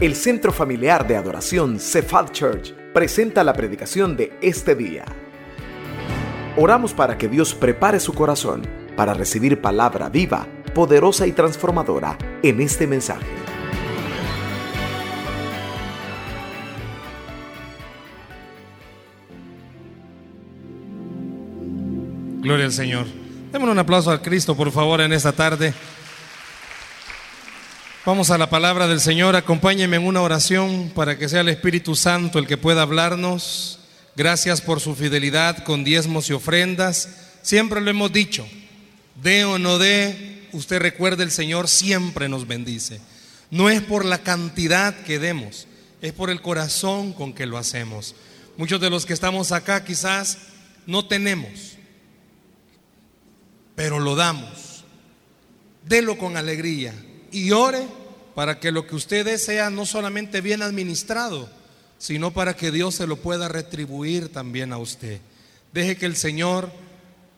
El Centro Familiar de Adoración Cephal Church presenta la predicación de este día. Oramos para que Dios prepare su corazón para recibir palabra viva, poderosa y transformadora en este mensaje. Gloria al Señor. Démosle un aplauso a Cristo, por favor, en esta tarde. Vamos a la palabra del Señor. Acompáñenme en una oración para que sea el Espíritu Santo el que pueda hablarnos. Gracias por su fidelidad con diezmos y ofrendas. Siempre lo hemos dicho. De o no de, usted recuerde, el Señor siempre nos bendice. No es por la cantidad que demos, es por el corazón con que lo hacemos. Muchos de los que estamos acá quizás no tenemos, pero lo damos. Delo con alegría y ore para que lo que usted dé sea no solamente bien administrado, sino para que Dios se lo pueda retribuir también a usted. Deje que el Señor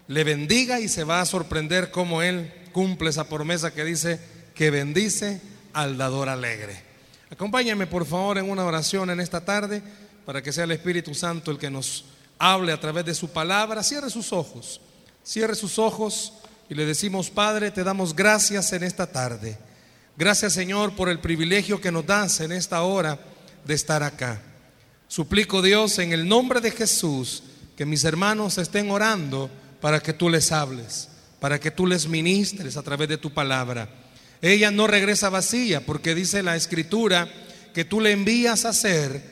le bendiga y se va a sorprender cómo Él cumple esa promesa que dice que bendice al dador alegre. Acompáñame por favor en una oración en esta tarde para que sea el Espíritu Santo el que nos hable a través de su palabra. Cierre sus ojos, cierre sus ojos y le decimos, Padre, te damos gracias en esta tarde. Gracias Señor por el privilegio que nos das en esta hora de estar acá. Suplico Dios en el nombre de Jesús que mis hermanos estén orando para que tú les hables, para que tú les ministres a través de tu palabra. Ella no regresa vacía porque dice la escritura que tú le envías a hacer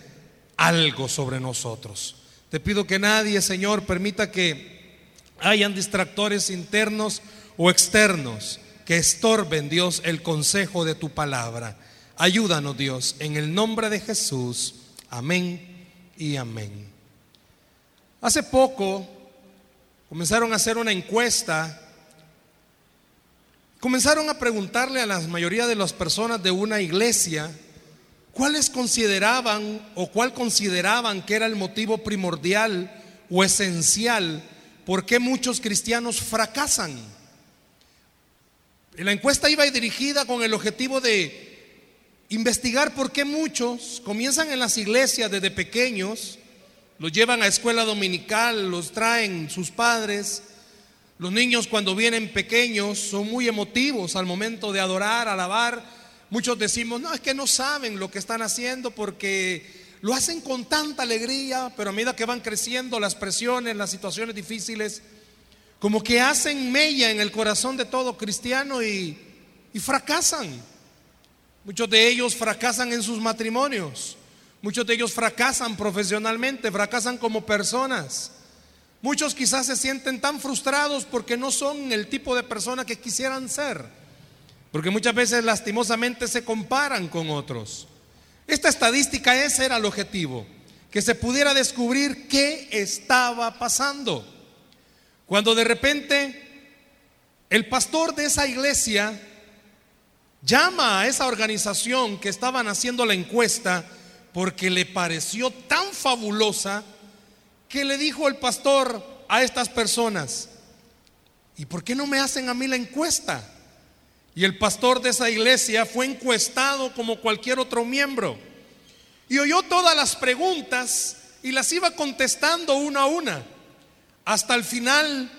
algo sobre nosotros. Te pido que nadie, Señor, permita que hayan distractores internos o externos que estorben, Dios, el consejo de tu palabra. Ayúdanos, Dios, en el nombre de Jesús. Amén y amén. Hace poco comenzaron a hacer una encuesta. Comenzaron a preguntarle a la mayoría de las personas de una iglesia cuáles consideraban o cuál consideraban que era el motivo primordial o esencial por qué muchos cristianos fracasan. La encuesta iba dirigida con el objetivo de investigar por qué muchos comienzan en las iglesias desde pequeños, los llevan a escuela dominical, los traen sus padres. Los niños cuando vienen pequeños son muy emotivos al momento de adorar, alabar. Muchos decimos, no, es que no saben lo que están haciendo porque lo hacen con tanta alegría, pero a medida que van creciendo las presiones, las situaciones difíciles, como que hacen mella en el corazón de todo cristiano y, fracasan. Muchos de ellos fracasan en sus matrimonios, muchos de ellos fracasan profesionalmente, fracasan como personas. Muchos quizás se sienten tan frustrados porque no son el tipo de persona que quisieran ser, porque muchas veces lastimosamente se comparan con otros. Esta estadística ese era el objetivo, que se pudiera descubrir qué estaba pasando. Cuando de repente el pastor de esa iglesia llama a esa organización que estaban haciendo la encuesta porque le pareció tan fabulosa que le dijo el pastor a estas personas, ¿y por qué no me hacen a mí la encuesta? Y el pastor de esa iglesia fue encuestado como cualquier otro miembro y oyó todas las preguntas y las iba contestando una a una. Hasta el final,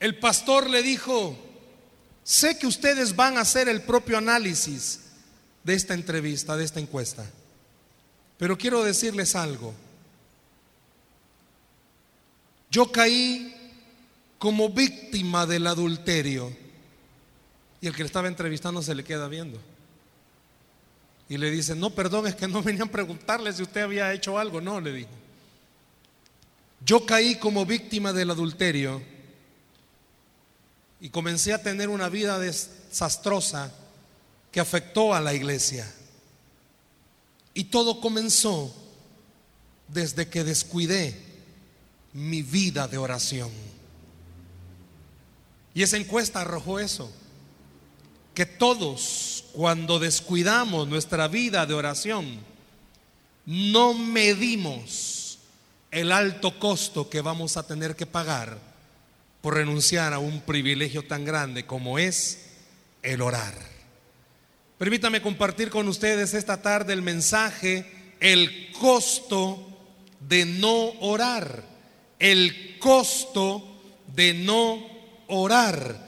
el pastor le dijo, sé que ustedes van a hacer el propio análisis de esta entrevista, de esta encuesta, pero quiero decirles algo. Yo caí como víctima del adulterio y el que le estaba entrevistando se le queda viendo. Y le dice, no, perdón, es que no venían a preguntarle si usted había hecho algo. No, le dijo. Yo caí como víctima del adulterio y comencé a tener una vida desastrosa que afectó a la iglesia. Y todo comenzó desde que descuidé mi vida de oración. Y esa encuesta arrojó eso, que todos cuando descuidamos nuestra vida de oración, no medimos el alto costo que vamos a tener que pagar por renunciar a un privilegio tan grande como es el orar. Permítame compartir con ustedes esta tarde el mensaje, el costo de no orar, el costo de no orar.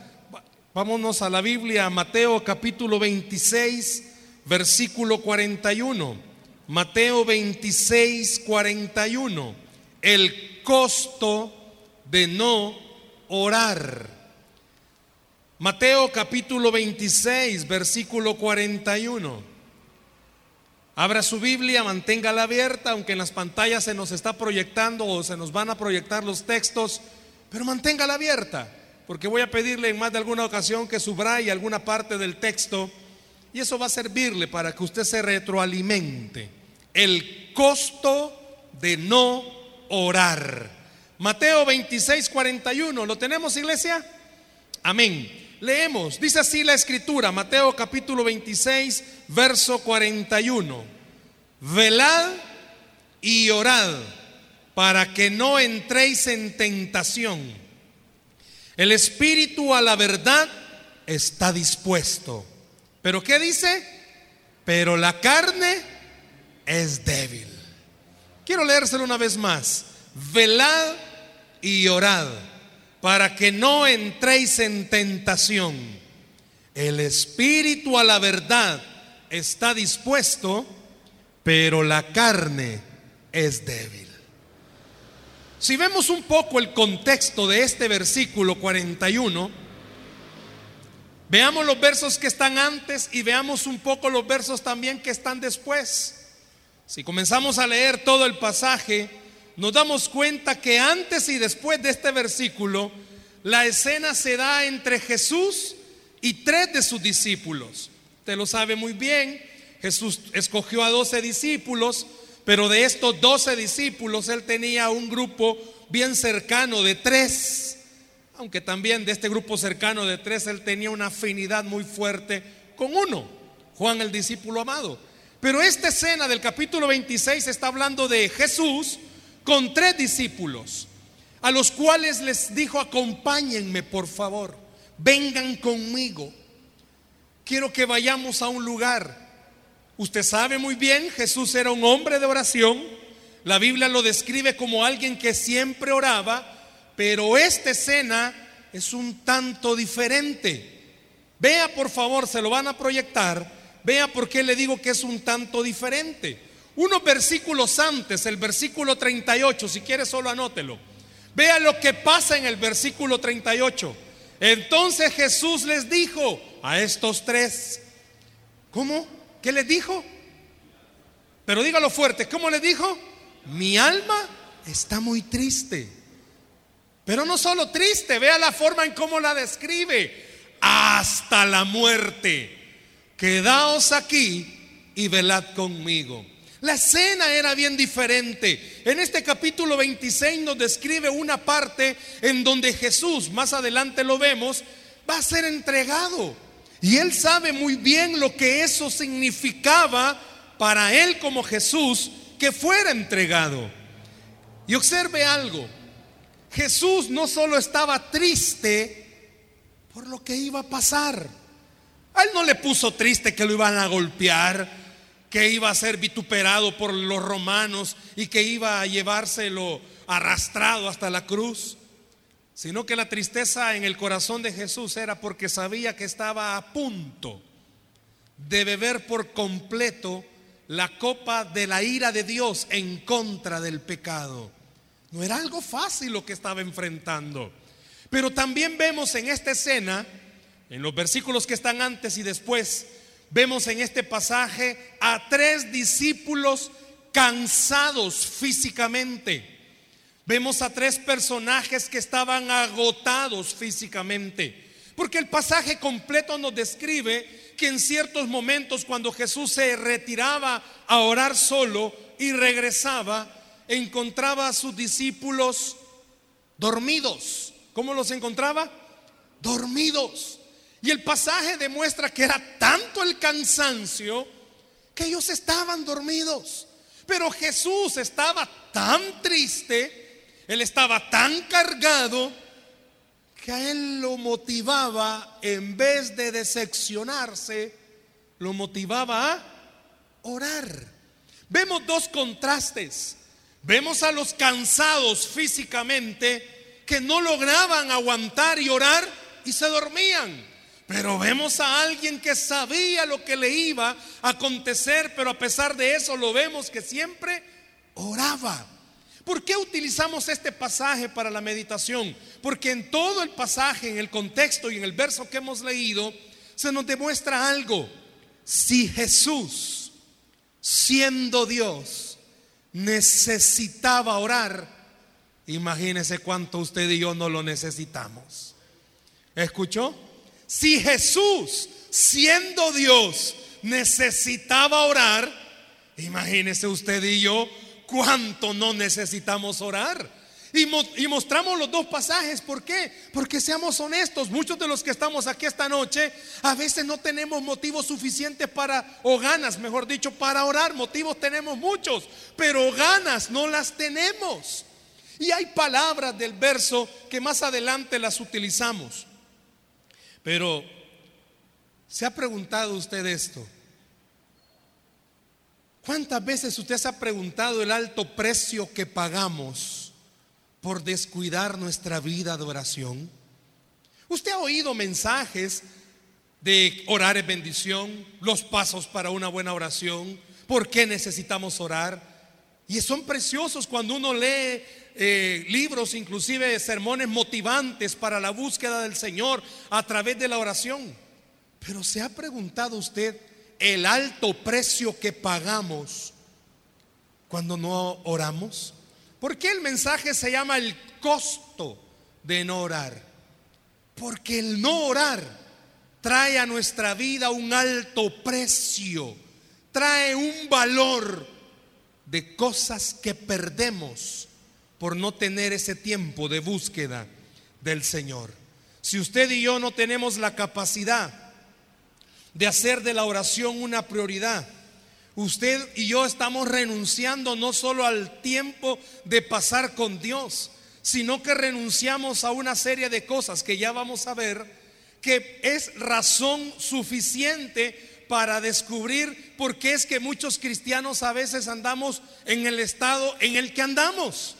Vámonos a la Biblia, Mateo capítulo 26, versículo 41. Mateo 26, 41. El costo de no orar. Mateo capítulo 26, versículo 41. Abra su Biblia, manténgala abierta, aunque en las pantallas se nos está proyectando o se nos van a proyectar los textos, pero manténgala abierta, porque voy a pedirle en más de alguna ocasión que subraye alguna parte del texto y eso va a servirle para que usted se retroalimente. El costo de no orar. Mateo 26, 41. ¿Lo tenemos, iglesia? Amén. Leemos, dice así la escritura, Mateo capítulo 26, verso 41. Velad y orad para que no entréis en tentación. El espíritu a la verdad está dispuesto. ¿Pero qué dice? Pero la carne es débil. Quiero leérselo una vez más. Velad y orad para que no entréis en tentación. El espíritu a la verdad está dispuesto, pero la carne es débil. Si vemos un poco el contexto de este versículo 41, veamos los versos que están antes y veamos un poco los versos también que están después. Si comenzamos a leer todo el pasaje, nos damos cuenta que antes y después de este versículo, la escena se da entre Jesús y tres de sus discípulos. Usted lo sabe muy bien, Jesús escogió a doce discípulos, pero de estos doce discípulos él tenía un grupo bien cercano de tres, aunque también de este grupo cercano de tres él tenía una afinidad muy fuerte con uno, Juan el discípulo amado. Pero esta escena del capítulo 26 está hablando de Jesús, con tres discípulos, a los cuales les dijo, acompáñenme por favor, vengan conmigo. Quiero que vayamos a un lugar. Usted sabe muy bien, Jesús era un hombre de oración. La Biblia lo describe como alguien que siempre oraba, pero esta escena es un tanto diferente. Vea por favor, se lo van a proyectar. Vea por qué le digo que es un tanto diferente. Unos versículos antes, el versículo 38, si quiere solo anótelo. Vea lo que pasa en el versículo 38. Entonces Jesús les dijo a estos tres, ¿cómo? ¿Qué les dijo? Pero dígalo fuerte, ¿cómo les dijo? Mi alma está muy triste. Pero no solo triste, vea la forma en cómo la describe. Hasta la muerte. Quedaos aquí y velad conmigo. La escena era bien diferente. En este capítulo 26 nos describe una parte en donde Jesús, más adelante lo vemos, va a ser entregado. Y él sabe muy bien lo que eso significaba para él como Jesús que fuera entregado. Y observe algo. Jesús no solo estaba triste por lo que iba a pasar. Él no le puso triste que lo iban a golpear que iba a ser vituperado por los romanos y que iba a llevárselo arrastrado hasta la cruz, sino que la tristeza en el corazón de Jesús era porque sabía que estaba a punto de beber por completo la copa de la ira de Dios en contra del pecado. No era algo fácil lo que estaba enfrentando. Pero también vemos en esta escena, en los versículos que están antes y después, vemos en este pasaje a tres discípulos cansados físicamente. Vemos a tres personajes que estaban agotados físicamente. Porque el pasaje completo nos describe que en ciertos momentos cuando Jesús se retiraba a orar solo y regresaba, encontraba a sus discípulos dormidos. ¿Cómo los encontraba? Dormidos. Y el pasaje demuestra que era tanto el cansancio que ellos estaban dormidos. Pero Jesús estaba tan triste, él estaba tan cargado, que a él lo motivaba, en vez de decepcionarse, lo motivaba a orar. Vemos dos contrastes. Vemos a los cansados físicamente que no lograban aguantar y orar y se dormían. Pero vemos a alguien que sabía lo que le iba a acontecer, pero a pesar de eso lo vemos que siempre oraba. ¿Por qué utilizamos este pasaje para la meditación? Porque en todo el pasaje, en el contexto y en el verso que hemos leído, se nos demuestra algo. Si Jesús, siendo Dios, necesitaba orar, imagínese cuánto usted y yo no lo necesitamos. ¿Escuchó? Si Jesús, siendo Dios, necesitaba orar, imagínese usted y yo cuánto no necesitamos orar. Y, mostramos los dos pasajes. ¿Por qué? Porque seamos honestos, muchos de los que estamos aquí esta noche, a veces no tenemos motivos suficientes para, o ganas, mejor dicho, para orar. Motivos tenemos muchos, pero ganas no las tenemos. Y hay palabras del verso que más adelante las utilizamos. Pero, ¿se ha preguntado usted esto? ¿Cuántas veces usted se ha preguntado el alto precio que pagamos por descuidar nuestra vida de oración? Usted ha oído mensajes de orar en bendición, los pasos para una buena oración, por qué necesitamos orar. Y son preciosos cuando uno lee eh, libros, inclusive sermones motivantes para la búsqueda del Señor a través de la oración. Pero ¿se ha preguntado usted el alto precio que pagamos cuando no oramos? ¿Por qué el mensaje se llama el costo de no orar? Porque el no orar trae a nuestra vida un alto precio, trae un valor de cosas que perdemos por no tener ese tiempo de búsqueda del Señor. Si usted y yo no tenemos la capacidad de hacer de la oración una prioridad. Usted y yo estamos renunciando no solo al tiempo de pasar con Dios, sino que renunciamos a una serie de cosas que ya vamos a ver, que es razón suficiente para descubrir por qué es que muchos cristianos a veces andamos en el estado en el que andamos.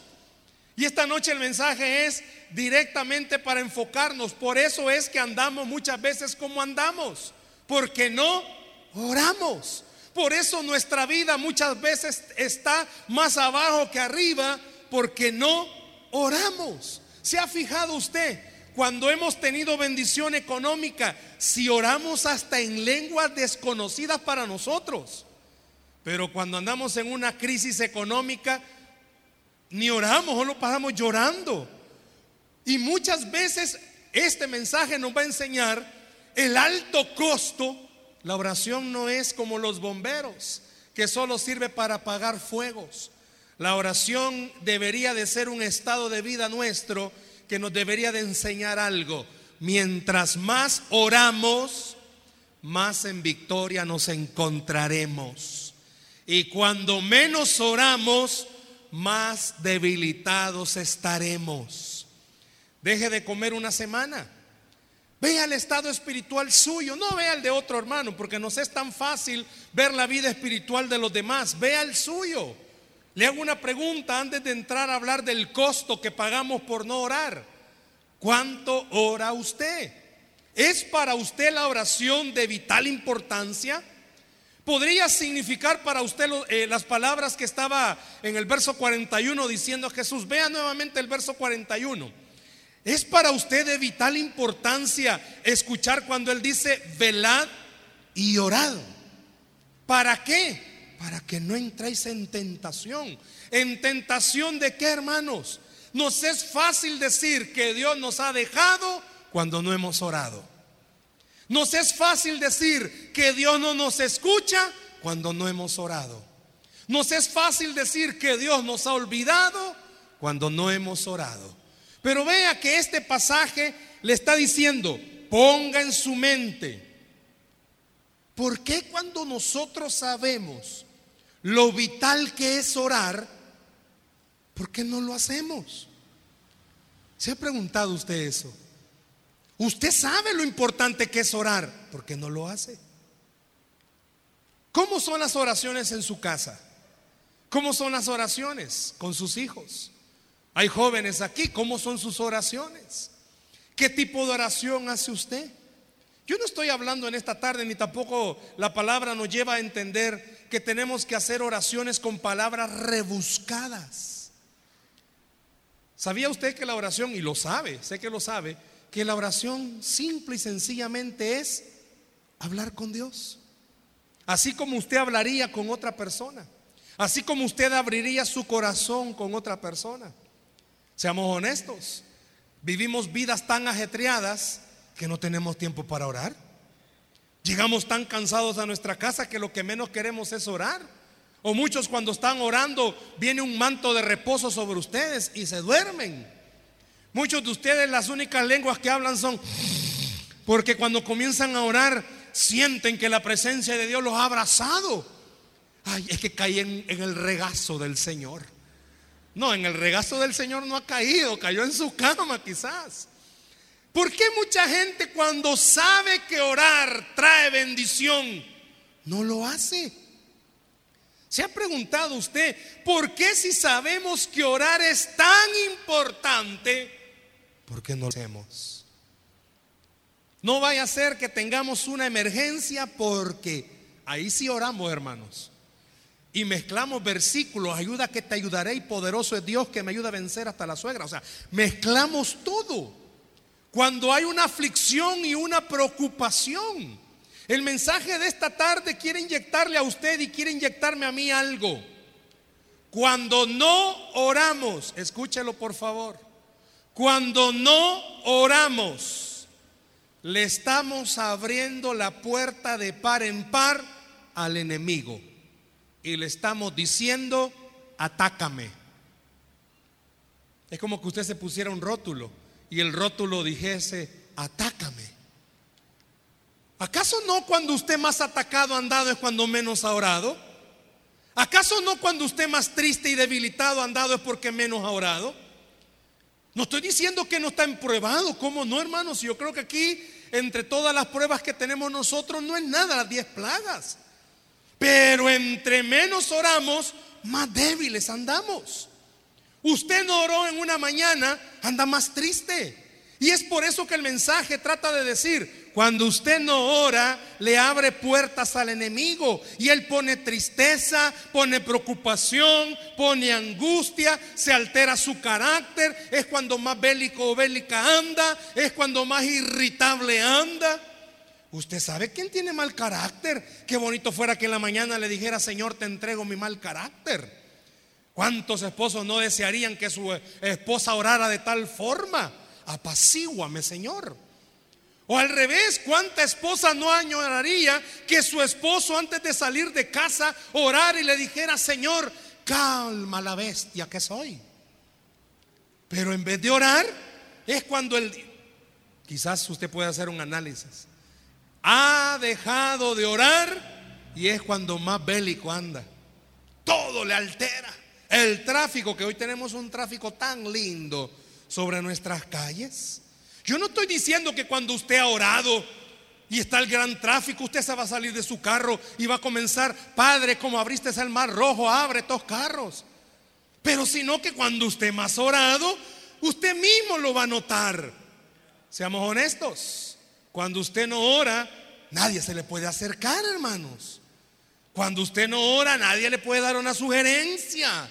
Y esta noche el mensaje es directamente para enfocarnos. Por eso es que andamos muchas veces como andamos porque no oramos. Por eso nuestra vida muchas veces está más abajo que arriba, porque no oramos. ¿Se ha fijado usted? Cuando hemos tenido bendición económica, si oramos hasta en lenguas desconocidas para nosotros. Pero cuando andamos en una crisis económica, ni oramos o lo pasamos llorando. Y muchas veces este mensaje nos va a enseñar el alto costo, la oración no es como los bomberos, que solo sirve para apagar fuegos. La oración debería de ser un estado de vida nuestro que nos debería de enseñar algo. Mientras más oramos, más en victoria nos encontraremos. Y cuando menos oramos, más debilitados estaremos. Deje de comer una semana Vea el estado espiritual suyo, no vea el de otro hermano, porque nos es tan fácil ver la vida espiritual de los demás. Vea el suyo. Le hago una pregunta antes de entrar a hablar del costo que pagamos por no orar. ¿Cuánto ora usted? ¿Es para usted la oración de vital importancia? ¿Podría significar para usted eh, las palabras que estaba en el verso 41 diciendo Jesús? Vea nuevamente el verso 41. Es para usted de vital importancia escuchar cuando Él dice, velad y orad. ¿Para qué? Para que no entréis en tentación. ¿En tentación de qué, hermanos? Nos es fácil decir que Dios nos ha dejado cuando no hemos orado. Nos es fácil decir que Dios no nos escucha cuando no hemos orado. Nos es fácil decir que Dios nos ha olvidado cuando no hemos orado. Pero vea que este pasaje le está diciendo, ponga en su mente, ¿por qué cuando nosotros sabemos lo vital que es orar, ¿por qué no lo hacemos? ¿Se ha preguntado usted eso? Usted sabe lo importante que es orar, ¿por qué no lo hace? ¿Cómo son las oraciones en su casa? ¿Cómo son las oraciones con sus hijos? Hay jóvenes aquí, ¿cómo son sus oraciones? ¿Qué tipo de oración hace usted? Yo no estoy hablando en esta tarde, ni tampoco la palabra nos lleva a entender que tenemos que hacer oraciones con palabras rebuscadas. ¿Sabía usted que la oración, y lo sabe, sé que lo sabe, que la oración simple y sencillamente es hablar con Dios? Así como usted hablaría con otra persona, así como usted abriría su corazón con otra persona. Seamos honestos, vivimos vidas tan ajetreadas que no tenemos tiempo para orar. Llegamos tan cansados a nuestra casa que lo que menos queremos es orar. O muchos cuando están orando viene un manto de reposo sobre ustedes y se duermen. Muchos de ustedes las únicas lenguas que hablan son porque cuando comienzan a orar sienten que la presencia de Dios los ha abrazado. Ay, es que caí en, en el regazo del Señor. No, en el regazo del Señor no ha caído, cayó en su cama quizás. ¿Por qué mucha gente cuando sabe que orar trae bendición, no lo hace? ¿Se ha preguntado usted por qué si sabemos que orar es tan importante, por qué no lo hacemos? No vaya a ser que tengamos una emergencia porque ahí sí oramos, hermanos. Y mezclamos versículos, ayuda que te ayudaré y poderoso es Dios que me ayuda a vencer hasta la suegra. O sea, mezclamos todo. Cuando hay una aflicción y una preocupación. El mensaje de esta tarde quiere inyectarle a usted y quiere inyectarme a mí algo. Cuando no oramos, escúchelo por favor, cuando no oramos, le estamos abriendo la puerta de par en par al enemigo y le estamos diciendo, atácame. Es como que usted se pusiera un rótulo y el rótulo dijese, atácame. ¿Acaso no cuando usted más atacado andado es cuando menos ha orado? ¿Acaso no cuando usted más triste y debilitado andado es porque menos ha orado? No estoy diciendo que no está empruebado, ¿cómo no, hermanos? Yo creo que aquí, entre todas las pruebas que tenemos nosotros, no es nada las diez plagas. Pero entre menos oramos, más débiles andamos. Usted no oró en una mañana, anda más triste. Y es por eso que el mensaje trata de decir, cuando usted no ora, le abre puertas al enemigo. Y él pone tristeza, pone preocupación, pone angustia, se altera su carácter. Es cuando más bélico o bélica anda, es cuando más irritable anda. Usted sabe quién tiene mal carácter. Qué bonito fuera que en la mañana le dijera, Señor, te entrego mi mal carácter. ¿Cuántos esposos no desearían que su esposa orara de tal forma? Apacíguame, Señor. O al revés, ¿cuánta esposa no añoraría que su esposo antes de salir de casa orara y le dijera, Señor, calma la bestia que soy? Pero en vez de orar, es cuando el... Quizás usted puede hacer un análisis. Ha dejado de orar y es cuando más bélico anda. Todo le altera. El tráfico, que hoy tenemos un tráfico tan lindo sobre nuestras calles. Yo no estoy diciendo que cuando usted ha orado y está el gran tráfico, usted se va a salir de su carro y va a comenzar, Padre, como abriste el mar rojo, abre estos carros. Pero sino que cuando usted más orado, usted mismo lo va a notar. Seamos honestos. Cuando usted no ora, nadie se le puede acercar, hermanos. Cuando usted no ora, nadie le puede dar una sugerencia.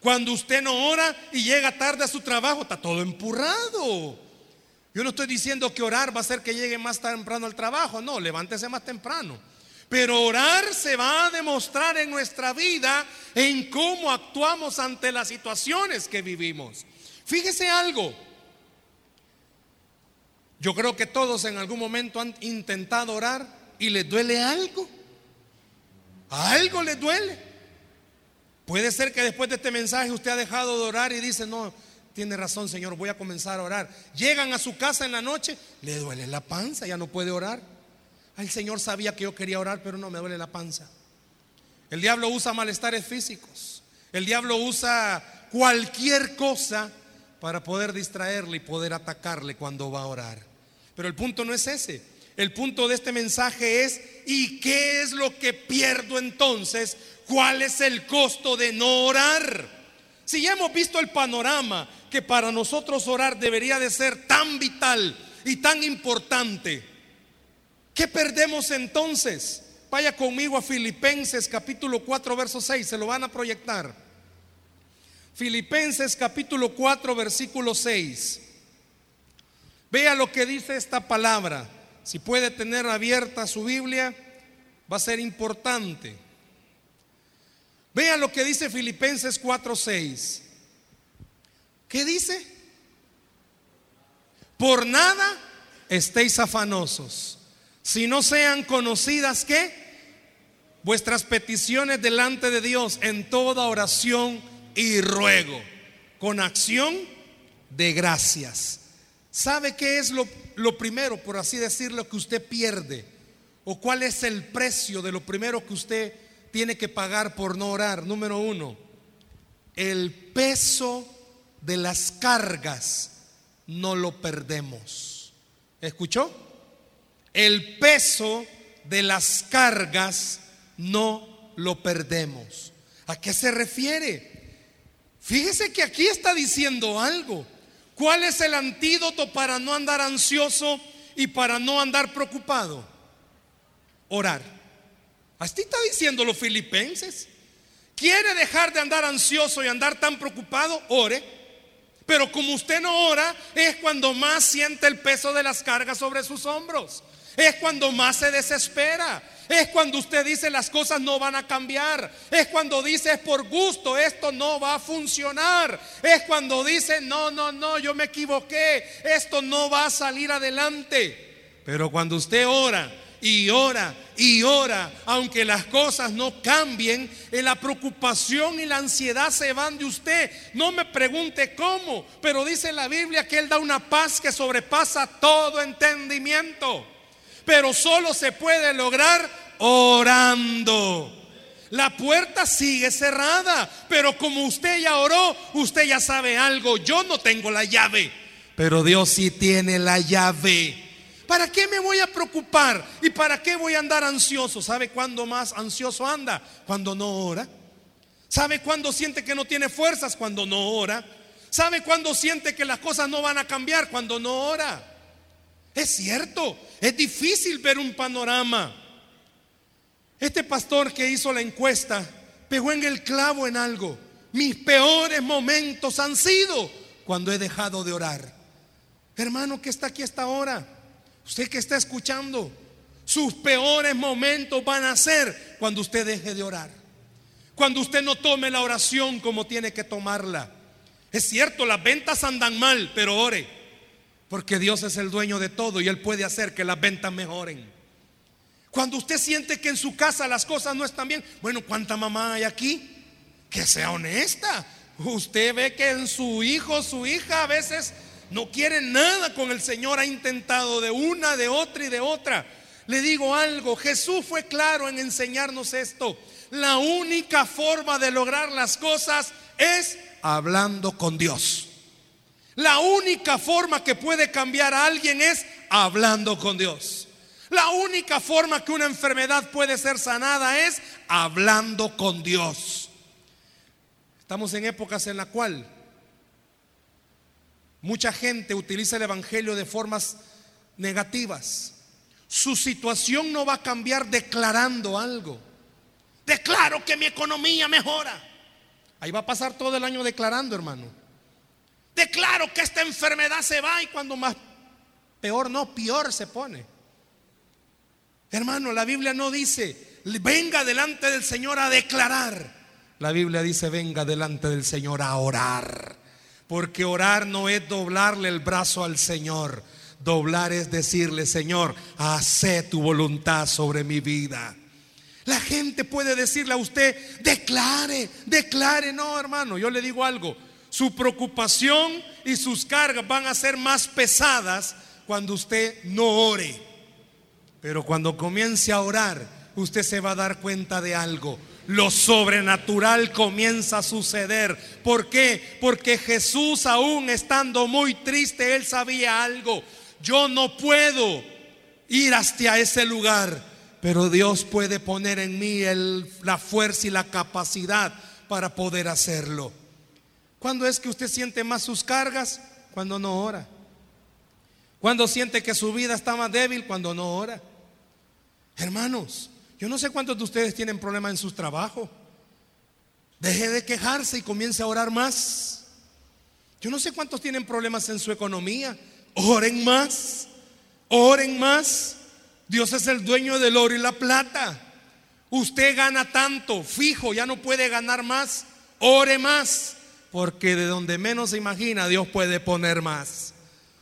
Cuando usted no ora y llega tarde a su trabajo, está todo empurrado. Yo no estoy diciendo que orar va a hacer que llegue más temprano al trabajo, no, levántese más temprano. Pero orar se va a demostrar en nuestra vida en cómo actuamos ante las situaciones que vivimos. Fíjese algo. Yo creo que todos en algún momento han intentado orar y les duele algo. A algo les duele. Puede ser que después de este mensaje usted ha dejado de orar y dice, no, tiene razón Señor, voy a comenzar a orar. Llegan a su casa en la noche, le duele la panza, ya no puede orar. El Señor sabía que yo quería orar, pero no me duele la panza. El diablo usa malestares físicos. El diablo usa cualquier cosa para poder distraerle y poder atacarle cuando va a orar. Pero el punto no es ese. El punto de este mensaje es ¿Y qué es lo que pierdo entonces? ¿Cuál es el costo de no orar? Si ya hemos visto el panorama que para nosotros orar debería de ser tan vital y tan importante, ¿qué perdemos entonces? Vaya conmigo a Filipenses capítulo 4, verso 6, se lo van a proyectar. Filipenses capítulo 4, versículo 6. Vea lo que dice esta palabra. Si puede tener abierta su Biblia, va a ser importante. Vea lo que dice Filipenses 4:6. ¿Qué dice? Por nada estéis afanosos, si no sean conocidas que vuestras peticiones delante de Dios en toda oración y ruego, con acción de gracias. ¿Sabe qué es lo, lo primero, por así decirlo, que usted pierde? ¿O cuál es el precio de lo primero que usted tiene que pagar por no orar? Número uno, el peso de las cargas no lo perdemos. ¿Escuchó? El peso de las cargas no lo perdemos. ¿A qué se refiere? Fíjese que aquí está diciendo algo. ¿Cuál es el antídoto para no andar ansioso y para no andar preocupado? Orar. Así está diciendo los filipenses. ¿Quiere dejar de andar ansioso y andar tan preocupado? Ore. Pero como usted no ora, es cuando más siente el peso de las cargas sobre sus hombros. Es cuando más se desespera. Es cuando usted dice las cosas no van a cambiar. Es cuando dice es por gusto, esto no va a funcionar. Es cuando dice no, no, no, yo me equivoqué, esto no va a salir adelante. Pero cuando usted ora y ora y ora, aunque las cosas no cambien, en la preocupación y la ansiedad se van de usted. No me pregunte cómo, pero dice la Biblia que Él da una paz que sobrepasa todo entendimiento pero solo se puede lograr orando. La puerta sigue cerrada, pero como usted ya oró, usted ya sabe algo. Yo no tengo la llave, pero Dios sí tiene la llave. ¿Para qué me voy a preocupar? ¿Y para qué voy a andar ansioso? ¿Sabe cuándo más ansioso anda? Cuando no ora. ¿Sabe cuándo siente que no tiene fuerzas? Cuando no ora. ¿Sabe cuándo siente que las cosas no van a cambiar? Cuando no ora. Es cierto, es difícil ver un panorama. Este pastor que hizo la encuesta pegó en el clavo en algo. Mis peores momentos han sido cuando he dejado de orar. Hermano que está aquí hasta ahora, usted que está escuchando, sus peores momentos van a ser cuando usted deje de orar. Cuando usted no tome la oración como tiene que tomarla. Es cierto, las ventas andan mal, pero ore. Porque Dios es el dueño de todo y Él puede hacer que las ventas mejoren. Cuando usted siente que en su casa las cosas no están bien, bueno, ¿cuánta mamá hay aquí? Que sea honesta. Usted ve que en su hijo, su hija a veces no quiere nada con el Señor, ha intentado de una, de otra y de otra. Le digo algo, Jesús fue claro en enseñarnos esto. La única forma de lograr las cosas es hablando con Dios. La única forma que puede cambiar a alguien es hablando con Dios. La única forma que una enfermedad puede ser sanada es hablando con Dios. Estamos en épocas en la cual mucha gente utiliza el evangelio de formas negativas. Su situación no va a cambiar declarando algo. Declaro que mi economía mejora. Ahí va a pasar todo el año declarando, hermano. Declaro que esta enfermedad se va y cuando más peor no, peor se pone. Hermano, la Biblia no dice, venga delante del Señor a declarar. La Biblia dice, venga delante del Señor a orar. Porque orar no es doblarle el brazo al Señor. Doblar es decirle, Señor, hace tu voluntad sobre mi vida. La gente puede decirle a usted, declare, declare. No, hermano, yo le digo algo. Su preocupación y sus cargas van a ser más pesadas cuando usted no ore. Pero cuando comience a orar, usted se va a dar cuenta de algo. Lo sobrenatural comienza a suceder. ¿Por qué? Porque Jesús aún estando muy triste, él sabía algo. Yo no puedo ir hasta ese lugar pero Dios puede poner en mí la fuerza y la capacidad para poder hacerlo. ¿Cuándo es que usted siente más sus cargas? Cuando no ora. ¿Cuándo siente que su vida está más débil? Cuando no ora. Hermanos, yo no sé cuántos de ustedes tienen problemas en sus trabajos. Deje de quejarse y comience a orar más. Yo no sé cuántos tienen problemas en su economía. Oren más. Oren más. Dios es el dueño del oro y la plata. Usted gana tanto, fijo, ya no puede ganar más. Ore más. Porque de donde menos se imagina, Dios puede poner más.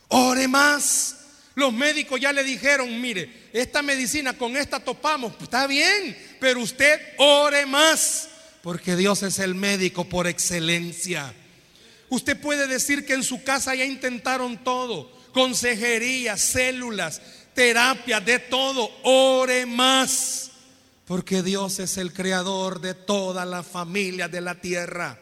Ore más. Los médicos ya le dijeron, mire, esta medicina con esta topamos, pues está bien, pero usted ore más, porque Dios es el médico por excelencia. Usted puede decir que en su casa ya intentaron todo, consejería, células, terapia, de todo. Ore más, porque Dios es el creador de toda la familia de la tierra.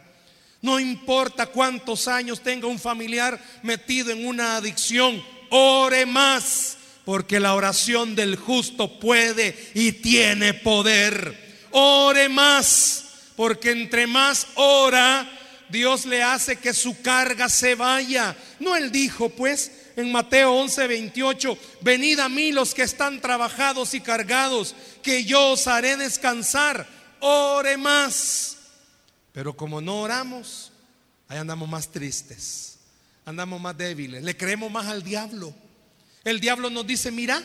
No importa cuántos años tenga un familiar metido en una adicción, ore más, porque la oración del justo puede y tiene poder. Ore más, porque entre más ora, Dios le hace que su carga se vaya. No él dijo, pues, en Mateo 11, 28, venid a mí los que están trabajados y cargados, que yo os haré descansar. Ore más. Pero como no oramos, ahí andamos más tristes, andamos más débiles, le creemos más al diablo. El diablo nos dice, mira,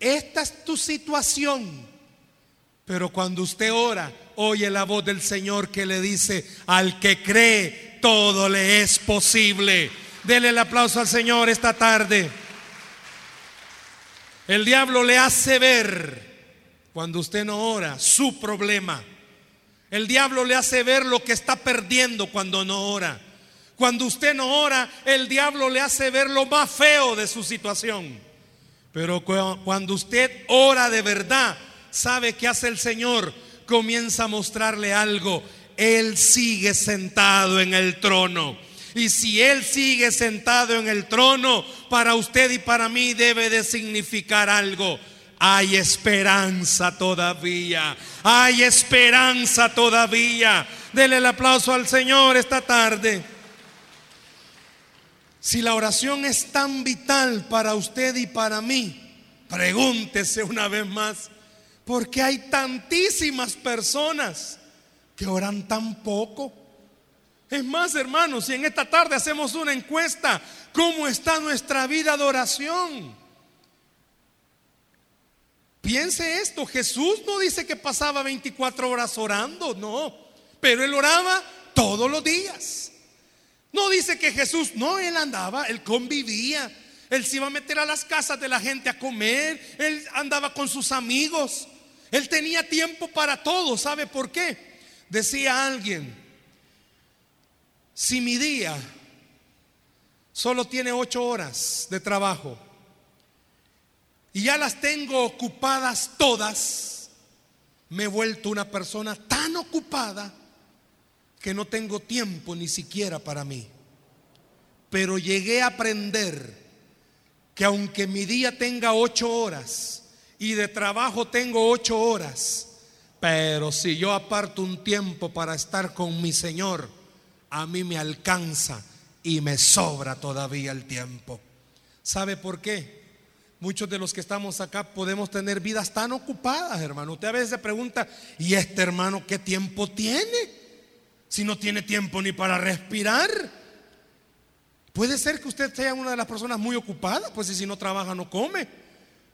esta es tu situación. Pero cuando usted ora, oye la voz del Señor que le dice, al que cree, todo le es posible. Dele el aplauso al Señor esta tarde. El diablo le hace ver, cuando usted no ora, su problema. El diablo le hace ver lo que está perdiendo cuando no ora. Cuando usted no ora, el diablo le hace ver lo más feo de su situación. Pero cuando usted ora de verdad, sabe que hace el Señor, comienza a mostrarle algo. Él sigue sentado en el trono. Y si Él sigue sentado en el trono, para usted y para mí debe de significar algo hay esperanza todavía. Hay esperanza todavía. Dele el aplauso al Señor esta tarde. Si la oración es tan vital para usted y para mí, pregúntese una vez más, ¿por qué hay tantísimas personas que oran tan poco? Es más, hermanos, si en esta tarde hacemos una encuesta, ¿cómo está nuestra vida de oración? Piense esto, Jesús no dice que pasaba 24 horas orando, no, pero él oraba todos los días. No dice que Jesús, no, él andaba, él convivía, él se iba a meter a las casas de la gente a comer, él andaba con sus amigos, él tenía tiempo para todo, ¿sabe por qué? Decía alguien, si mi día solo tiene ocho horas de trabajo, y ya las tengo ocupadas todas, me he vuelto una persona tan ocupada que no tengo tiempo ni siquiera para mí. Pero llegué a aprender que aunque mi día tenga ocho horas y de trabajo tengo ocho horas, pero si yo aparto un tiempo para estar con mi Señor, a mí me alcanza y me sobra todavía el tiempo. ¿Sabe por qué? Muchos de los que estamos acá podemos tener vidas tan ocupadas, hermano. Usted a veces se pregunta, ¿y este hermano qué tiempo tiene? Si no tiene tiempo ni para respirar. Puede ser que usted sea una de las personas muy ocupadas, pues si no trabaja no come.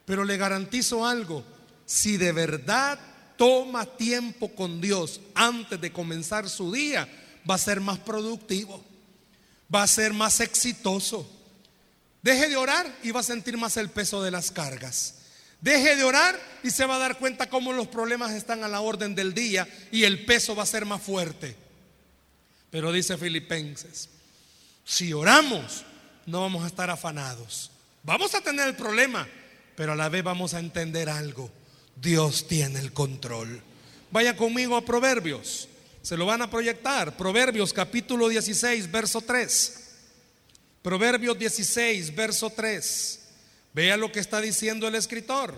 Pero le garantizo algo, si de verdad toma tiempo con Dios antes de comenzar su día, va a ser más productivo, va a ser más exitoso. Deje de orar y va a sentir más el peso de las cargas. Deje de orar y se va a dar cuenta cómo los problemas están a la orden del día y el peso va a ser más fuerte. Pero dice Filipenses, si oramos, no vamos a estar afanados. Vamos a tener el problema, pero a la vez vamos a entender algo. Dios tiene el control. Vaya conmigo a Proverbios. Se lo van a proyectar. Proverbios capítulo 16, verso 3. Proverbios 16, verso 3. Vea lo que está diciendo el escritor.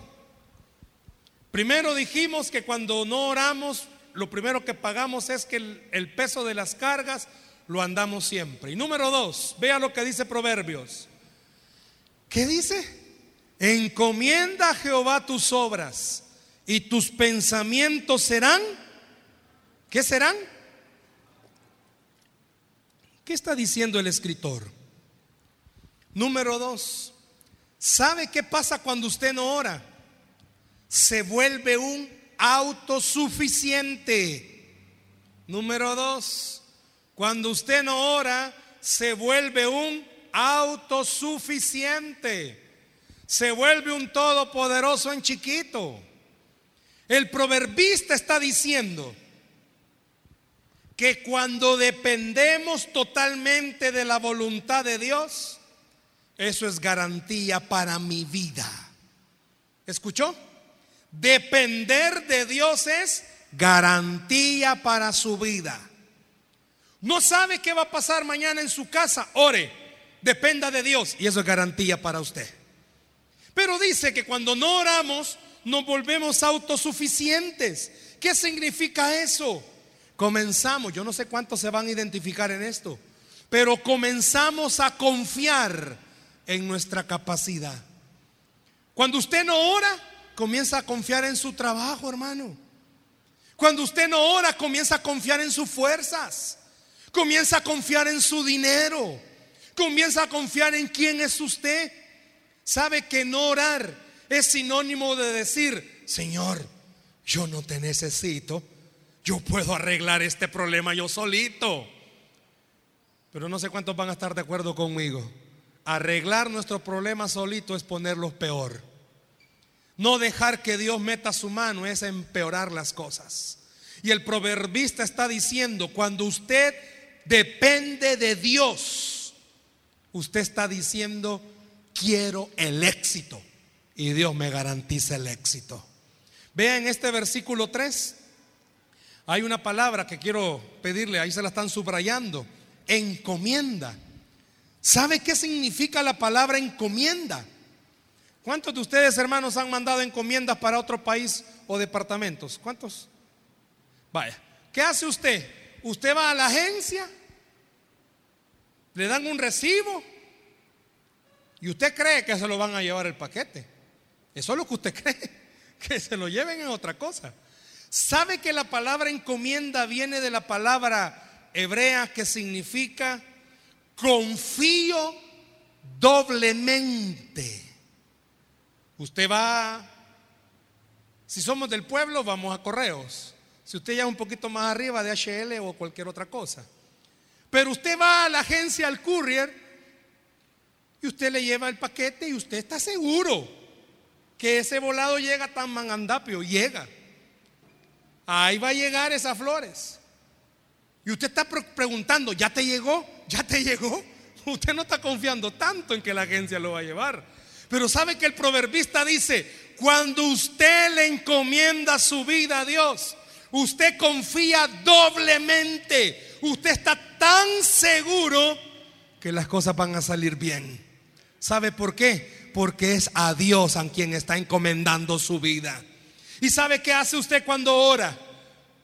Primero dijimos que cuando no oramos, lo primero que pagamos es que el, peso de las cargas lo andamos siempre. Y número dos, vea lo que dice Proverbios. ¿Qué dice? Encomienda a Jehová tus obras y tus pensamientos serán, ¿qué serán? ¿Qué está diciendo el escritor? Número dos, ¿sabe qué pasa cuando usted no ora? Se vuelve un autosuficiente. Número dos, cuando usted no ora, se vuelve un autosuficiente. Se vuelve un todopoderoso en chiquito. El proverbista está diciendo que cuando dependemos totalmente de la voluntad de Dios, eso es garantía para mi vida. ¿Escuchó? Depender de Dios es garantía para su vida. No sabe qué va a pasar mañana en su casa. Ore, dependa de Dios y eso es garantía para usted. Pero dice que cuando no oramos nos volvemos autosuficientes. ¿Qué significa eso? Comenzamos, yo no sé cuántos se van a identificar en esto, pero comenzamos a confiar en nuestra capacidad. Cuando usted no ora, comienza a confiar en su trabajo, hermano. Cuando usted no ora, comienza a confiar en sus fuerzas. Comienza a confiar en su dinero. Comienza a confiar en quién es usted. Sabe que no orar es sinónimo de decir, Señor, yo no te necesito. Yo puedo arreglar este problema yo solito. Pero no sé cuántos van a estar de acuerdo conmigo. Arreglar nuestro problema solito es ponerlos peor. No dejar que Dios meta su mano es empeorar las cosas. Y el proverbista está diciendo, cuando usted depende de Dios, usted está diciendo, quiero el éxito. Y Dios me garantiza el éxito. Vean en este versículo 3, hay una palabra que quiero pedirle, ahí se la están subrayando, encomienda. ¿Sabe qué significa la palabra encomienda? ¿Cuántos de ustedes, hermanos, han mandado encomiendas para otro país o departamentos? ¿Cuántos? Vaya, ¿qué hace usted? Usted va a la agencia, le dan un recibo y usted cree que se lo van a llevar el paquete. Eso es lo que usted cree, que se lo lleven en otra cosa. ¿Sabe que la palabra encomienda viene de la palabra hebrea que significa confío doblemente? Usted va, si somos del pueblo, vamos a correos. Si usted ya un poquito más arriba de HL o cualquier otra cosa. Pero usted va a la agencia, al courier, y usted le lleva el paquete y usted está seguro que ese volado llega tan mangandapio, llega. Ahí va a llegar esas flores. Y usted está preguntando, ¿ya te llegó? ¿Ya te llegó? Usted no está confiando tanto en que la agencia lo va a llevar. Pero sabe que el proverbista dice, cuando usted le encomienda su vida a Dios, usted confía doblemente. Usted está tan seguro que las cosas van a salir bien. ¿Sabe por qué? Porque es a Dios a quien está encomendando su vida. ¿Y sabe qué hace usted cuando ora?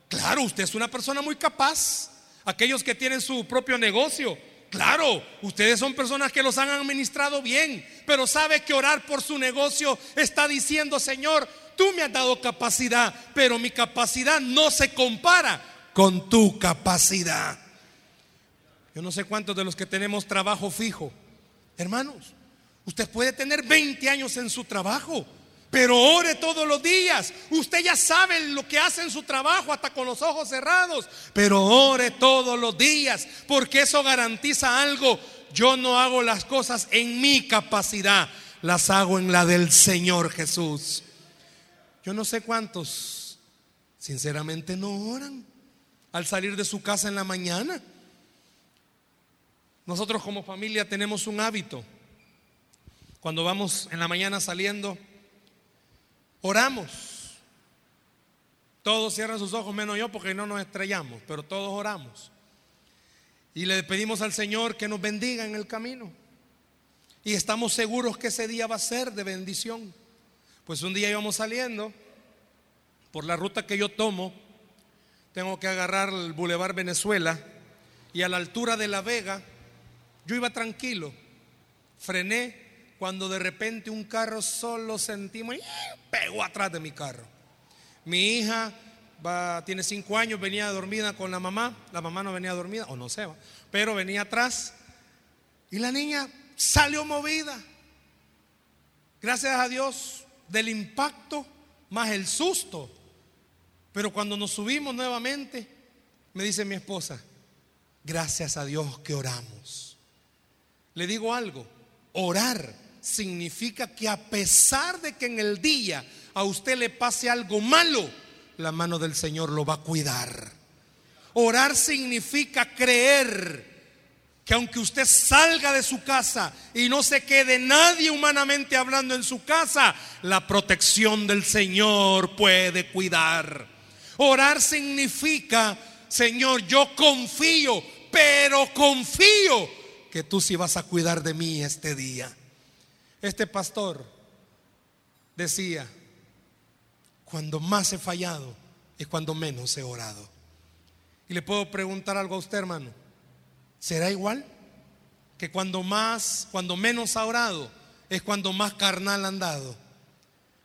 Claro, usted es una persona muy capaz. Aquellos que tienen su propio negocio, Claro, ustedes son personas que los han administrado bien, pero sabe que orar por su negocio está diciendo, Señor, tú me has dado capacidad, pero mi capacidad no se compara con tu capacidad. Yo no sé cuántos de los que tenemos trabajo fijo, hermanos, usted puede tener 20 años en su trabajo, pero ore todos los días. Usted ya sabe lo que hace en su trabajo hasta con los ojos cerrados. Pero ore todos los días porque eso garantiza algo. Yo no hago las cosas en mi capacidad, las hago en la del Señor Jesús. Yo no sé cuántos, sinceramente, no oran al salir de su casa en la mañana. Nosotros como familia tenemos un hábito. Cuando vamos en la mañana saliendo, Oramos. Todos cierran sus ojos, menos yo, porque no nos estrellamos, pero todos oramos. Y le pedimos al Señor que nos bendiga en el camino. Y estamos seguros que ese día va a ser de bendición. Pues un día íbamos saliendo por la ruta que yo tomo, tengo que agarrar el Boulevard Venezuela y a la altura de La Vega, yo iba tranquilo, frené cuando de repente un carro solo sentimos y pegó atrás de mi carro. Mi hija va, tiene cinco años, venía dormida con la mamá, la mamá no venía dormida, o no sé, pero venía atrás y la niña salió movida. Gracias a Dios del impacto más el susto. Pero cuando nos subimos nuevamente, me dice mi esposa, gracias a Dios que oramos. Le digo algo, orar significa que a pesar de que en el día a usted le pase algo malo, la mano del Señor lo va a cuidar. Orar significa creer que aunque usted salga de su casa y no se quede nadie humanamente hablando en su casa, la protección del Señor puede cuidar. Orar significa, Señor, yo confío, pero confío que tú sí vas a cuidar de mí este día. Este pastor decía, cuando más he fallado es cuando menos he orado. Y le puedo preguntar algo a usted, hermano. ¿Será igual? Que cuando más, cuando menos ha orado, es cuando más carnal han dado.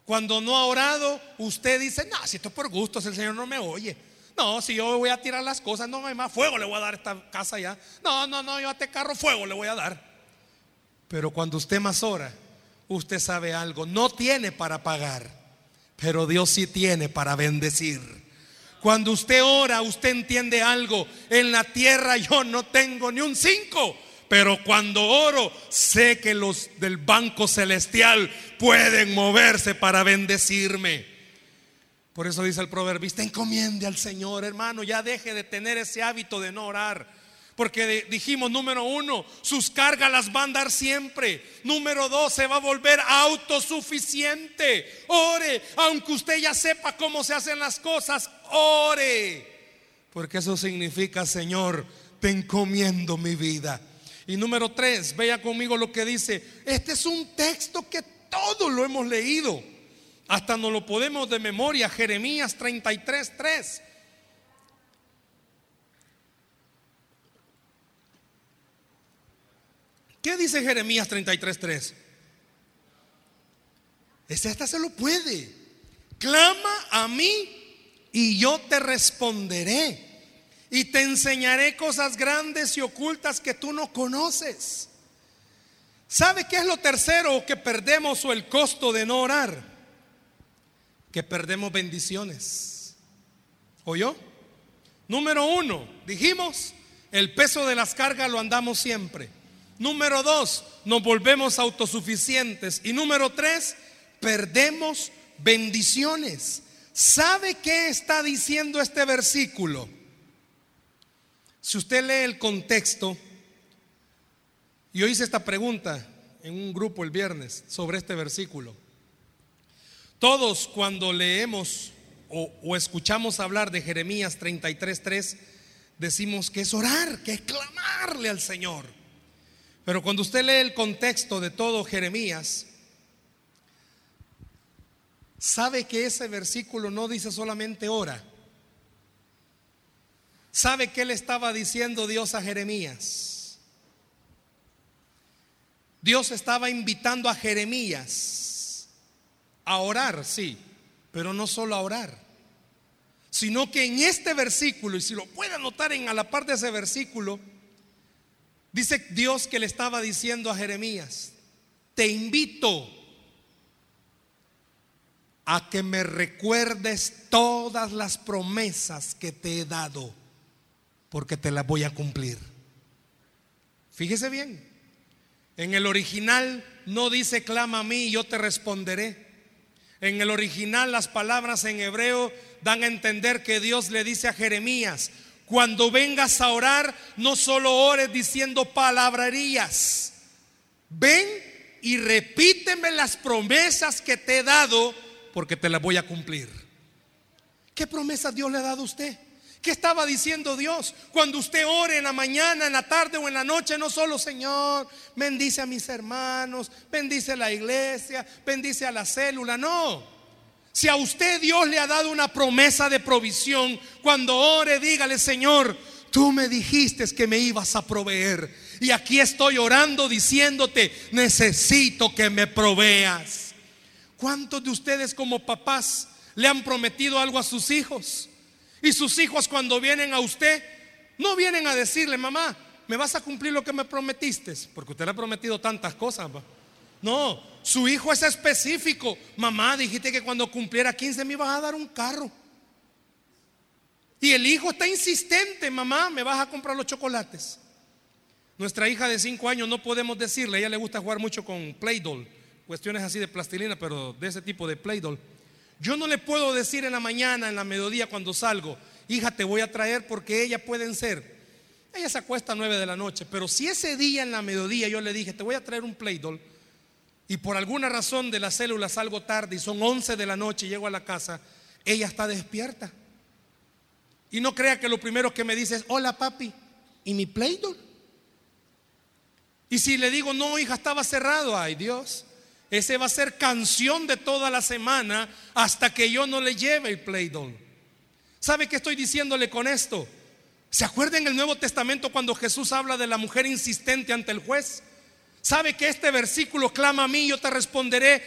Cuando no ha orado, usted dice, no, si esto es por gusto, si el Señor no me oye. No, si yo voy a tirar las cosas, no hay más fuego le voy a dar a esta casa ya. No, no, no, yo a este carro fuego le voy a dar. Pero cuando usted más ora, usted sabe algo, no tiene para pagar, pero Dios sí tiene para bendecir. Cuando usted ora, usted entiende algo. En la tierra yo no tengo ni un cinco. Pero cuando oro, sé que los del banco celestial pueden moverse para bendecirme. Por eso dice el proverbista, encomiende al Señor, hermano, ya deje de tener ese hábito de no orar. Porque dijimos, número uno, sus cargas las va a dar siempre. Número dos, se va a volver autosuficiente. Ore, aunque usted ya sepa cómo se hacen las cosas, ore. Porque eso significa, Señor, te encomiendo mi vida. Y número tres, vea conmigo lo que dice. Este es un texto que todos lo hemos leído. Hasta no lo podemos de memoria. Jeremías 33, 3. ¿Qué dice Jeremías 33:3? Ese hasta se lo puede. Clama a mí y yo te responderé. Y te enseñaré cosas grandes y ocultas que tú no conoces. ¿Sabe qué es lo tercero que perdemos o el costo de no orar? Que perdemos bendiciones. ¿Oyó? Número uno, dijimos, el peso de las cargas lo andamos siempre. Número dos, nos volvemos autosuficientes. Y número tres, perdemos bendiciones. ¿Sabe qué está diciendo este versículo? Si usted lee el contexto, yo hice esta pregunta en un grupo el viernes sobre este versículo. Todos cuando leemos o, escuchamos hablar de Jeremías 33.3, decimos que es orar, que es clamarle al Señor. Pero cuando usted lee el contexto de todo Jeremías, sabe que ese versículo no dice solamente ora. ¿Sabe qué le estaba diciendo Dios a Jeremías? Dios estaba invitando a Jeremías a orar, sí, pero no solo a orar, sino que en este versículo, y si lo puede anotar en a la parte de ese versículo, Dice Dios que le estaba diciendo a Jeremías, te invito a que me recuerdes todas las promesas que te he dado, porque te las voy a cumplir. Fíjese bien, en el original no dice clama a mí yo te responderé. En el original las palabras en hebreo dan a entender que Dios le dice a Jeremías, cuando vengas a orar, no solo ores diciendo palabrerías. Ven y repíteme las promesas que te he dado, porque te las voy a cumplir. ¿Qué promesas Dios le ha dado a usted? ¿Qué estaba diciendo Dios? Cuando usted ore en la mañana, en la tarde o en la noche, no solo Señor, bendice a mis hermanos, bendice a la iglesia, bendice a la célula, no. Si a usted Dios le ha dado una promesa de provisión, cuando ore, dígale, Señor, tú me dijiste que me ibas a proveer. Y aquí estoy orando diciéndote, necesito que me proveas. ¿Cuántos de ustedes como papás le han prometido algo a sus hijos? Y sus hijos cuando vienen a usted, no vienen a decirle, mamá, ¿me vas a cumplir lo que me prometiste? Porque usted le ha prometido tantas cosas. No, su hijo es específico. Mamá, dijiste que cuando cumpliera 15 me ibas a dar un carro. Y el hijo está insistente, mamá, me vas a comprar los chocolates. Nuestra hija de 5 años no podemos decirle, a ella le gusta jugar mucho con Play-Doh, cuestiones así de plastilina, pero de ese tipo de Play-Doh. Yo no le puedo decir en la mañana, en la mediodía cuando salgo, hija, te voy a traer porque ellas pueden ser. Ella se acuesta a 9 de la noche, pero si ese día en la mediodía yo le dije, te voy a traer un Play-Doh, y por alguna razón de la célula salgo tarde y son 11 de la noche y llego a la casa, ella está despierta. Y no crea que lo primero que me dice es, hola papi, ¿y mi Play-Doh? Y si le digo, no, hija, estaba cerrado, ay Dios, ese va a ser canción de toda la semana hasta que yo no le lleve el Play-Doh. ¿Sabe qué estoy diciéndole con esto? ¿Se acuerda en el Nuevo Testamento cuando Jesús habla de la mujer insistente ante el juez? ¿Sabe que este versículo clama a mí, yo te responderé?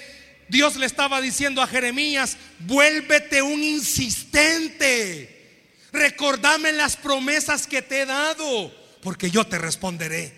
Dios le estaba diciendo a Jeremías, vuélvete un insistente. Recordame las promesas que te he dado, porque yo te responderé.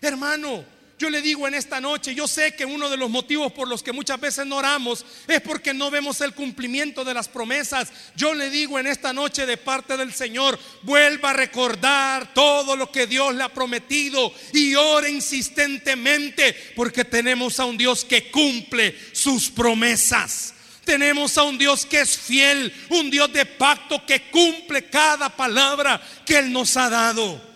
Hermano, yo le digo en esta noche, yo sé que uno de los motivos por los que muchas veces no oramos es porque no vemos el cumplimiento de las promesas. Yo le digo en esta noche de parte del Señor, vuelva a recordar todo lo que Dios le ha prometido y ore insistentemente porque tenemos a un Dios que cumple sus promesas. Tenemos a un Dios que es fiel, un Dios de pacto que cumple cada palabra que Él nos ha dado.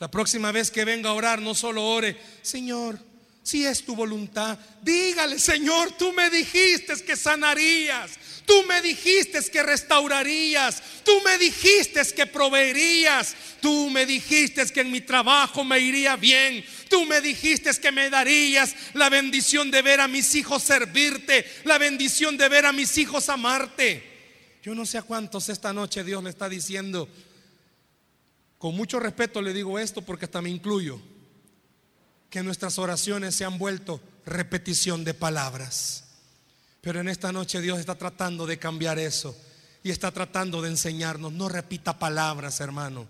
La próxima vez que venga a orar, no solo ore, Señor, si es tu voluntad, dígale, Señor, tú me dijiste que sanarías, tú me dijiste que restaurarías, tú me dijiste que proveerías, tú me dijiste que en mi trabajo me iría bien, tú me dijiste que me darías la bendición de ver a mis hijos servirte, la bendición de ver a mis hijos amarte. Yo no sé a cuántos esta noche Dios le está diciendo, con mucho respeto le digo esto porque hasta me incluyo que nuestras oraciones se han vuelto repetición de palabras. Pero en esta noche Dios está tratando de cambiar eso y está tratando de enseñarnos. No repita palabras, hermano.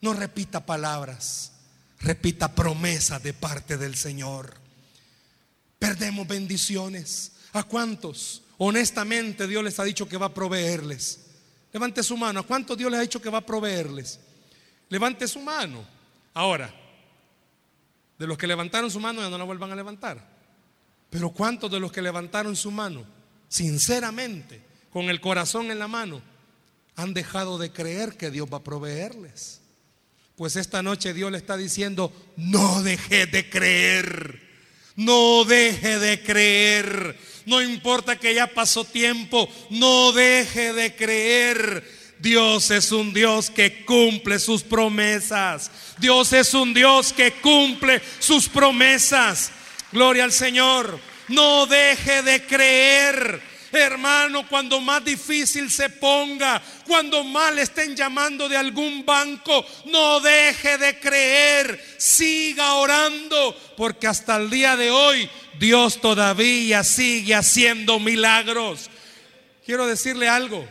No repita palabras. Repita promesas de parte del Señor. Perdemos bendiciones. ¿A cuántos? Honestamente Dios les ha dicho que va a proveerles. Levante su mano. ¿A cuántos Dios les ha dicho que va a proveerles? Levante su mano. Ahora, de los que levantaron su mano ya no la vuelvan a levantar. Pero ¿cuántos de los que levantaron su mano, sinceramente, con el corazón en la mano, han dejado de creer que Dios va a proveerles? Pues esta noche Dios le está diciendo, no deje de creer, no deje de creer, no importa que ya pasó tiempo, no deje de creer. Dios es un Dios que cumple sus promesas. Dios es un Dios que cumple sus promesas. Gloria al Señor. No deje de creer. Hermano, cuando más difícil se ponga, cuando más le estén llamando de algún banco, no deje de creer, siga orando, porque hasta el día de hoy Dios todavía sigue haciendo milagros. Quiero decirle algo,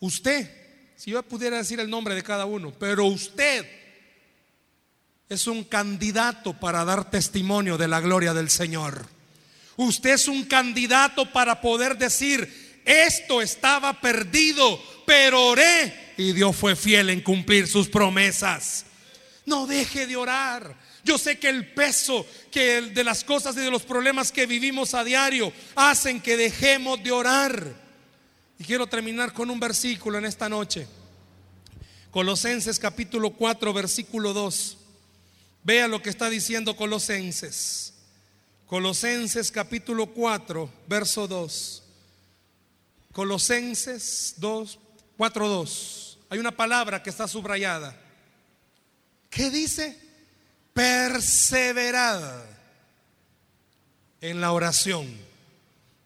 Usted, si yo pudiera decir el nombre de cada uno, pero usted es un candidato para dar testimonio de la gloria del Señor. Usted es un candidato para poder decir, esto estaba perdido, pero oré y Dios fue fiel en cumplir sus promesas. No deje de orar. Yo sé que el peso que de las cosas y de los problemas que vivimos a diario hacen que dejemos de orar. Y quiero terminar con un versículo en esta noche. Colosenses capítulo 4, versículo 2. Vea lo que está diciendo Colosenses. Colosenses capítulo 4, verso 2. Colosenses 2, 4, 2. Hay una palabra que está subrayada. ¿Qué dice? Perseverad en la oración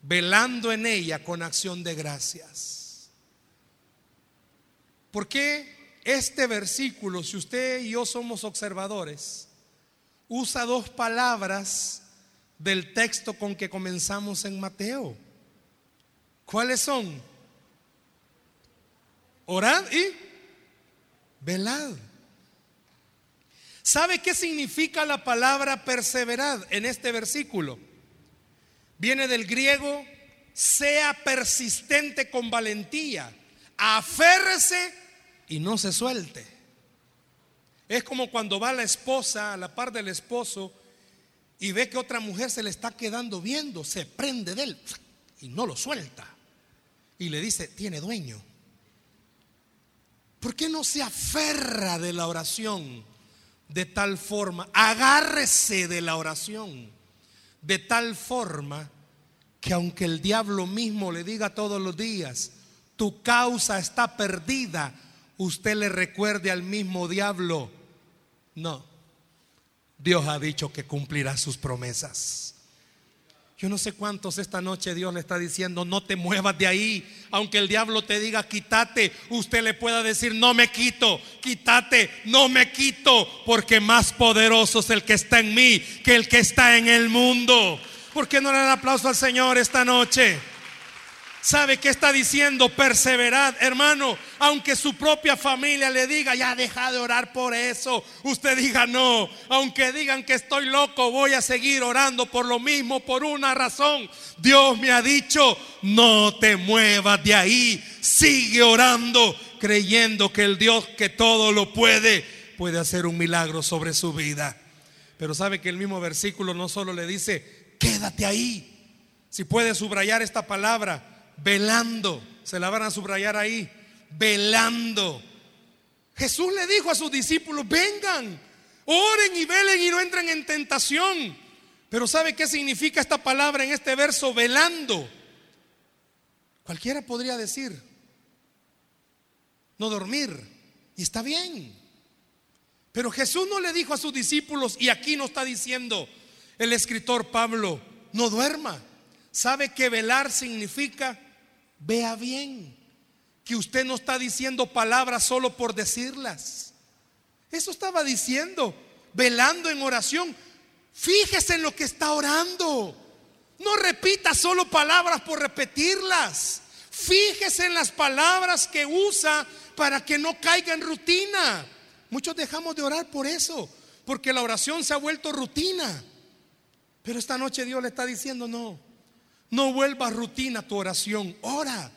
velando en ella con acción de gracias. ¿Por qué este versículo, si usted y yo somos observadores, usa dos palabras del texto con que comenzamos en Mateo? ¿Cuáles son? Orad y velad. ¿Sabe qué significa la palabra perseverad en este versículo? Viene del griego, sea persistente con valentía, aférrese y no se suelte. Es como cuando va la esposa a la par del esposo y ve que otra mujer se le está quedando viendo, se prende de él y no lo suelta. Y le dice, tiene dueño. ¿Por qué no se aferra de la oración de tal forma? Agárrese de la oración de tal forma que aunque el diablo mismo le diga todos los días, tu causa está perdida, usted le recuerde al mismo diablo, no, Dios ha dicho que cumplirá sus promesas. Yo no sé cuántos esta noche Dios le está diciendo, no te muevas de ahí. Aunque el diablo te diga, quítate, usted le pueda decir, no me quito, quítate, no me quito, porque más poderoso es el que está en mí que el que está en el mundo. ¿Por qué no le dan aplauso al Señor esta noche? ¿Sabe qué está diciendo? Perseverad, hermano. Aunque su propia familia le diga, ya deja de orar por eso. Usted diga no. Aunque digan que estoy loco, voy a seguir orando por lo mismo, por una razón. Dios me ha dicho, no te muevas de ahí. Sigue orando, creyendo que el Dios que todo lo puede, puede hacer un milagro sobre su vida. Pero sabe que el mismo versículo no solo le dice, quédate ahí. Si puede subrayar esta palabra, velando. Se la van a subrayar ahí. Velando. Jesús le dijo a sus discípulos, vengan, oren y velen y no entren en tentación. Pero ¿sabe qué significa esta palabra en este verso? Velando. Cualquiera podría decir, no dormir. Y está bien. Pero Jesús no le dijo a sus discípulos, y aquí no está diciendo el escritor Pablo, no duerma. ¿Sabe que velar significa Vea bien que usted no está diciendo palabras solo por decirlas. Eso estaba diciendo, velando en oración. Fíjese en lo que está orando. No repita solo palabras por repetirlas. Fíjese en las palabras que usa para que no caiga en rutina. Muchos dejamos de orar por eso, porque la oración se ha vuelto rutina. Pero esta noche Dios le está diciendo, no, no vuelva rutina tu oración, ora.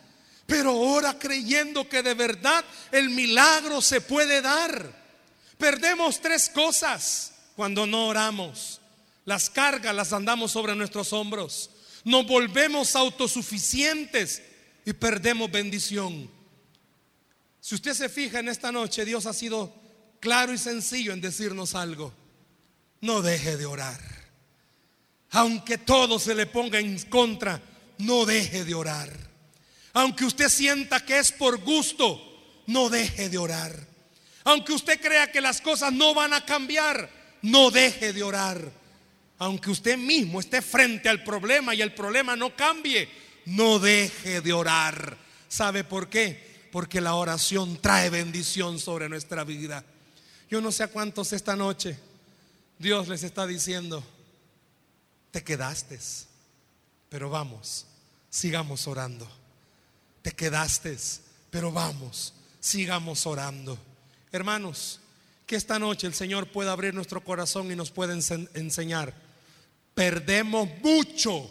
Pero ora creyendo que de verdad el milagro se puede dar. Perdemos tres cosas cuando no oramos. Las cargas las andamos sobre nuestros hombros. Nos volvemos autosuficientes y perdemos bendición. Si usted se fija en esta noche, Dios ha sido claro y sencillo en decirnos algo. No deje de orar. Aunque todo se le ponga en contra, no deje de orar. Aunque usted sienta que es por gusto, no deje de orar. Aunque usted crea que las cosas no van a cambiar, no deje de orar. Aunque usted mismo esté frente al problema y el problema no cambie, no deje de orar. ¿Sabe por qué? Porque la oración trae bendición sobre nuestra vida. Yo no sé a cuántos esta noche Dios les está diciendo, te quedaste, pero vamos, sigamos orando. Te quedaste, pero vamos, sigamos orando. Hermanos, que esta noche el Señor pueda abrir nuestro corazón y nos pueda enseñar. Perdemos mucho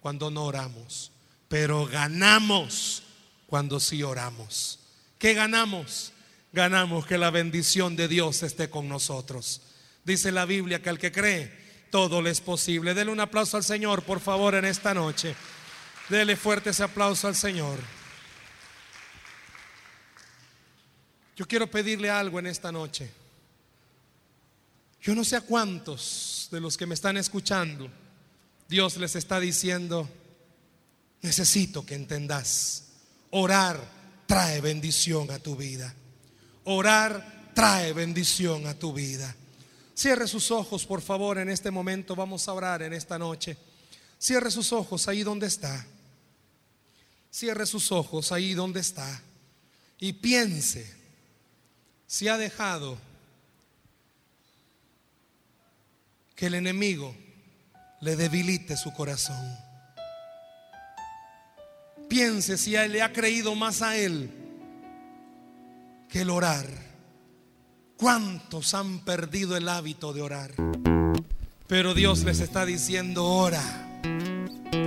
cuando no oramos, pero ganamos cuando sí oramos. ¿Qué ganamos? Ganamos que la bendición de Dios esté con nosotros. Dice la Biblia que al que cree, todo le es posible. Dele un aplauso al Señor, por favor, en esta noche. Dele fuerte ese aplauso al Señor. Yo quiero pedirle algo en esta noche. Yo no sé a cuántos de los que me están escuchando Dios les está diciendo, necesito que entendas, orar trae bendición a tu vida. Orar trae bendición a tu vida. Cierre sus ojos, por favor, en este momento. Vamos a orar en esta noche. Cierre sus ojos ahí donde está. Cierre sus ojos ahí donde está. Y piense si ha dejado que el enemigo le debilite su corazón. Piense si le ha creído más a él que el orar. ¿Cuántos han perdido el hábito de orar? Pero Dios les está diciendo, ora,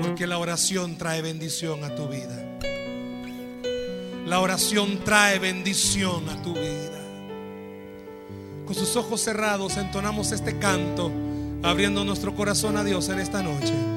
porque la oración trae bendición a tu vida. La oración trae bendición a tu vida. Con sus ojos cerrados entonamos este canto, abriendo nuestro corazón a Dios en esta noche.